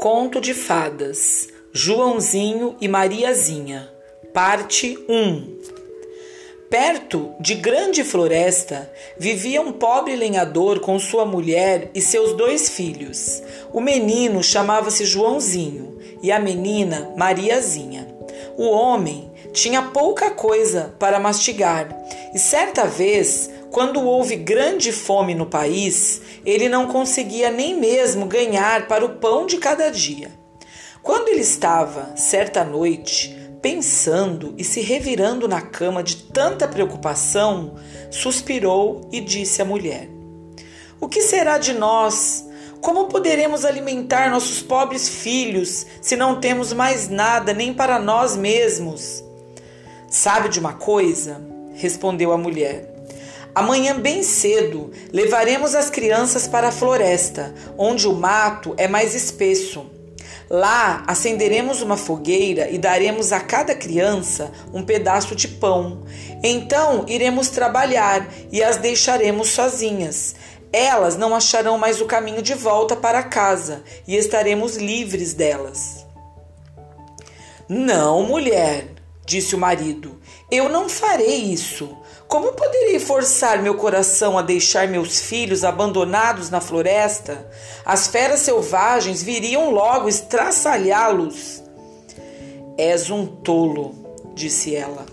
Conto de Fadas Joãozinho e Mariazinha Parte 1 Perto de grande floresta vivia um pobre lenhador com sua mulher e seus dois filhos. O menino chamava-se Joãozinho e a menina Mariazinha. O homem tinha pouca coisa para mastigar e certa vez quando houve grande fome no país, ele não conseguia nem mesmo ganhar para o pão de cada dia. Quando ele estava, certa noite, pensando e se revirando na cama de tanta preocupação, suspirou e disse à mulher: O que será de nós? Como poderemos alimentar nossos pobres filhos se não temos mais nada nem para nós mesmos? Sabe de uma coisa? respondeu a mulher. Amanhã, bem cedo, levaremos as crianças para a floresta, onde o mato é mais espesso. Lá acenderemos uma fogueira e daremos a cada criança um pedaço de pão. Então iremos trabalhar e as deixaremos sozinhas. Elas não acharão mais o caminho de volta para casa e estaremos livres delas. Não, mulher, disse o marido, eu não farei isso. Como poderei forçar meu coração a deixar meus filhos abandonados na floresta? As feras selvagens viriam logo estraçalhá-los. És um tolo, disse ela.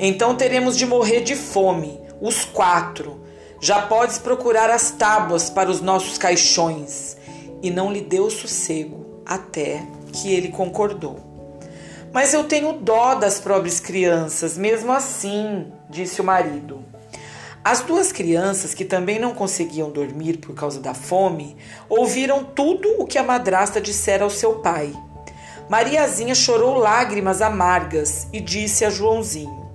Então teremos de morrer de fome, os quatro. Já podes procurar as tábuas para os nossos caixões. E não lhe deu sossego, até que ele concordou. Mas eu tenho dó das pobres crianças, mesmo assim, disse o marido. As duas crianças, que também não conseguiam dormir por causa da fome, ouviram tudo o que a madrasta dissera ao seu pai. Mariazinha chorou lágrimas amargas e disse a Joãozinho: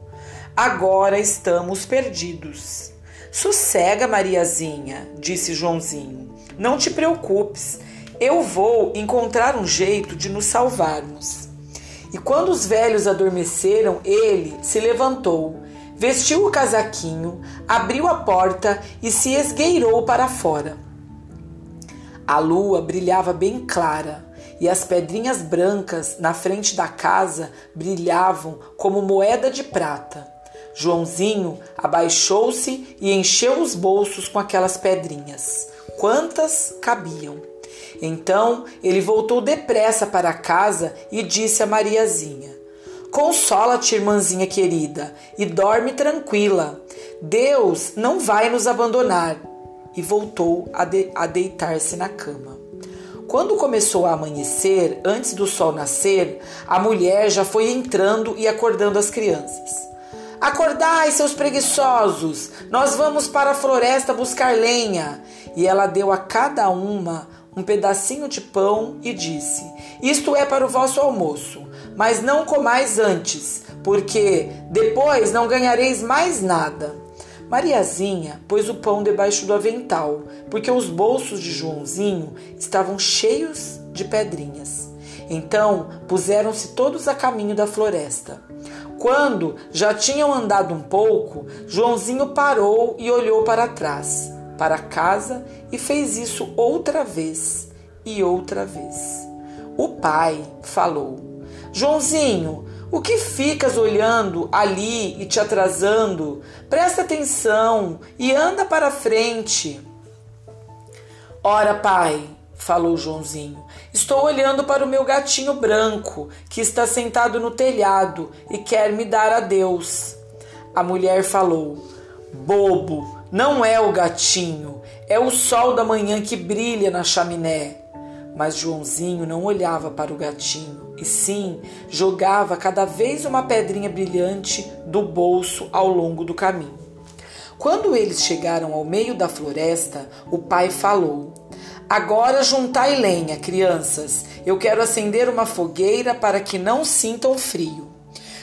Agora estamos perdidos. Sossega, Mariazinha, disse Joãozinho. Não te preocupes, eu vou encontrar um jeito de nos salvarmos. E quando os velhos adormeceram, ele se levantou, vestiu o casaquinho, abriu a porta e se esgueirou para fora. A lua brilhava bem clara e as pedrinhas brancas na frente da casa brilhavam como moeda de prata. Joãozinho abaixou-se e encheu os bolsos com aquelas pedrinhas. Quantas cabiam? Então ele voltou depressa para casa e disse a Mariazinha: Consola-te, irmãzinha querida, e dorme tranquila. Deus não vai nos abandonar. E voltou a, de a deitar-se na cama. Quando começou a amanhecer, antes do sol nascer, a mulher já foi entrando e acordando as crianças. Acordai, seus preguiçosos! Nós vamos para a floresta buscar lenha. E ela deu a cada uma um pedacinho de pão e disse: Isto é para o vosso almoço, mas não comais antes, porque depois não ganhareis mais nada. Mariazinha pôs o pão debaixo do avental, porque os bolsos de Joãozinho estavam cheios de pedrinhas. Então puseram-se todos a caminho da floresta. Quando já tinham andado um pouco, Joãozinho parou e olhou para trás para casa e fez isso outra vez e outra vez. O pai falou: Joãozinho, o que ficas olhando ali e te atrasando? Presta atenção e anda para frente. Ora, pai, falou Joãozinho, estou olhando para o meu gatinho branco que está sentado no telhado e quer me dar adeus. A mulher falou: Bobo, não é o gatinho, é o sol da manhã que brilha na chaminé. Mas Joãozinho não olhava para o gatinho, e sim jogava cada vez uma pedrinha brilhante do bolso ao longo do caminho. Quando eles chegaram ao meio da floresta, o pai falou: Agora juntai lenha, crianças. Eu quero acender uma fogueira para que não sintam frio.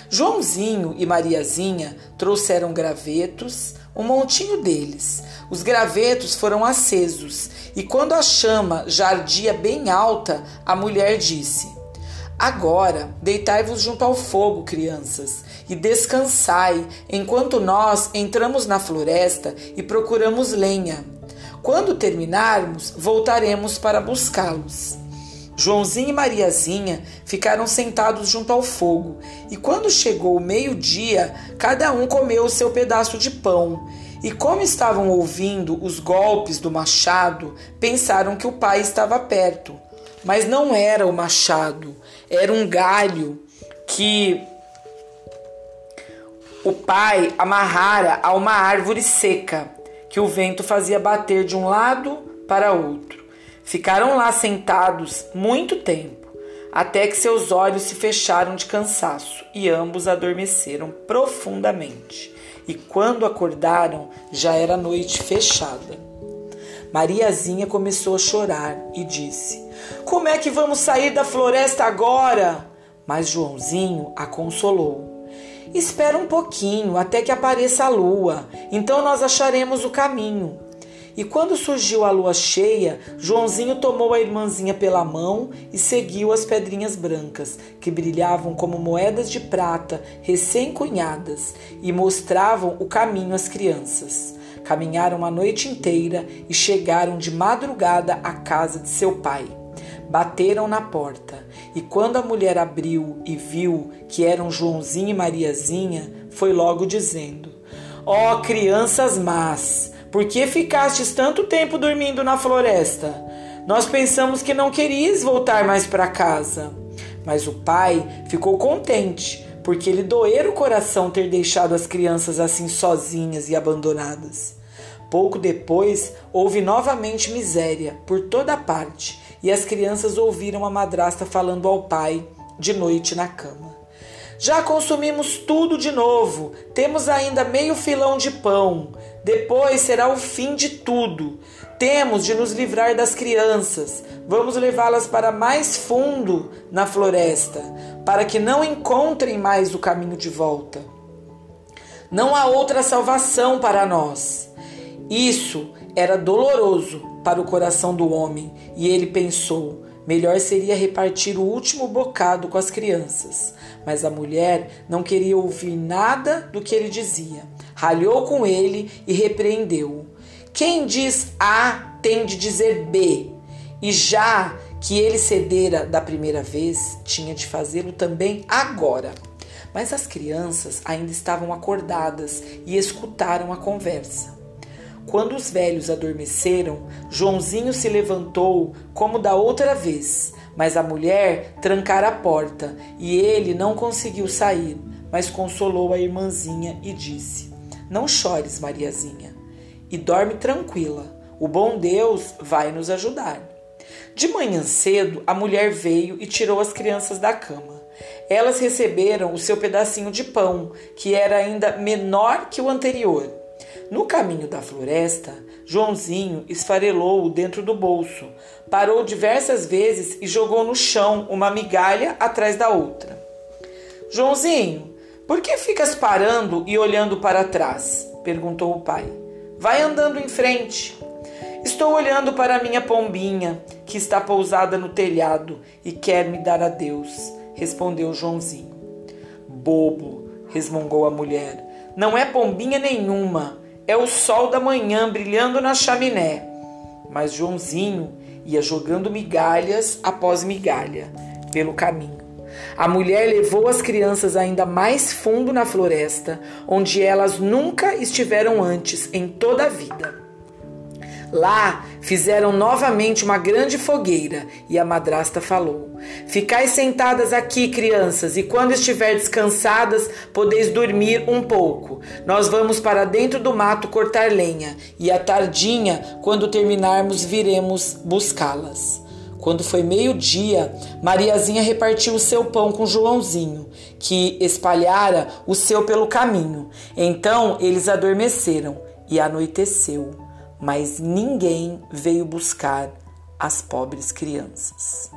Joãozinho e Mariazinha trouxeram gravetos, um montinho deles. Os gravetos foram acesos, e quando a chama já ardia bem alta, a mulher disse: Agora deitai-vos junto ao fogo, crianças, e descansai, enquanto nós entramos na floresta e procuramos lenha. Quando terminarmos, voltaremos para buscá-los. Joãozinho e Mariazinha ficaram sentados junto ao fogo, e quando chegou o meio-dia, cada um comeu o seu pedaço de pão. E como estavam ouvindo os golpes do machado, pensaram que o pai estava perto. Mas não era o machado, era um galho que o pai amarrara a uma árvore seca, que o vento fazia bater de um lado para outro. Ficaram lá sentados muito tempo, até que seus olhos se fecharam de cansaço e ambos adormeceram profundamente. E quando acordaram, já era noite fechada. Mariazinha começou a chorar e disse: Como é que vamos sair da floresta agora? Mas Joãozinho a consolou. Espera um pouquinho até que apareça a lua, então nós acharemos o caminho. E quando surgiu a lua cheia, Joãozinho tomou a irmãzinha pela mão e seguiu as pedrinhas brancas, que brilhavam como moedas de prata recém-cunhadas e mostravam o caminho às crianças. Caminharam a noite inteira e chegaram de madrugada à casa de seu pai. Bateram na porta, e quando a mulher abriu e viu que eram Joãozinho e Mariazinha, foi logo dizendo: Ó oh, crianças más, por que ficastes tanto tempo dormindo na floresta? Nós pensamos que não querias voltar mais para casa. Mas o pai ficou contente, porque lhe doera o coração ter deixado as crianças assim sozinhas e abandonadas. Pouco depois, houve novamente miséria por toda parte e as crianças ouviram a madrasta falando ao pai de noite na cama. Já consumimos tudo de novo, temos ainda meio filão de pão. Depois será o fim de tudo. Temos de nos livrar das crianças. Vamos levá-las para mais fundo na floresta, para que não encontrem mais o caminho de volta. Não há outra salvação para nós. Isso era doloroso para o coração do homem, e ele pensou: melhor seria repartir o último bocado com as crianças. Mas a mulher não queria ouvir nada do que ele dizia. Ralhou com ele e repreendeu-o. Quem diz A tem de dizer B, e já que ele cedera da primeira vez, tinha de fazê-lo também agora. Mas as crianças ainda estavam acordadas e escutaram a conversa. Quando os velhos adormeceram, Joãozinho se levantou como da outra vez, mas a mulher trancara a porta e ele não conseguiu sair, mas consolou a irmãzinha e disse: Não chores, Mariazinha, e dorme tranquila. O bom Deus vai nos ajudar. De manhã cedo, a mulher veio e tirou as crianças da cama. Elas receberam o seu pedacinho de pão, que era ainda menor que o anterior no caminho da floresta, Joãozinho esfarelou-o dentro do bolso, parou diversas vezes e jogou no chão uma migalha atrás da outra. Joãozinho, por que ficas parando e olhando para trás? perguntou o pai. Vai andando em frente. Estou olhando para minha pombinha, que está pousada no telhado e quer me dar adeus, respondeu Joãozinho. Bobo, resmungou a mulher. Não é pombinha nenhuma é o sol da manhã brilhando na chaminé. Mas Joãozinho ia jogando migalhas após migalha pelo caminho. A mulher levou as crianças ainda mais fundo na floresta, onde elas nunca estiveram antes em toda a vida. Lá fizeram novamente uma grande fogueira e a madrasta falou: Ficai sentadas aqui, crianças, e quando estiver cansadas, podeis dormir um pouco. Nós vamos para dentro do mato cortar lenha e à tardinha, quando terminarmos, viremos buscá-las. Quando foi meio-dia, Mariazinha repartiu o seu pão com Joãozinho, que espalhara o seu pelo caminho. Então eles adormeceram e anoiteceu mas ninguém veio buscar as pobres crianças.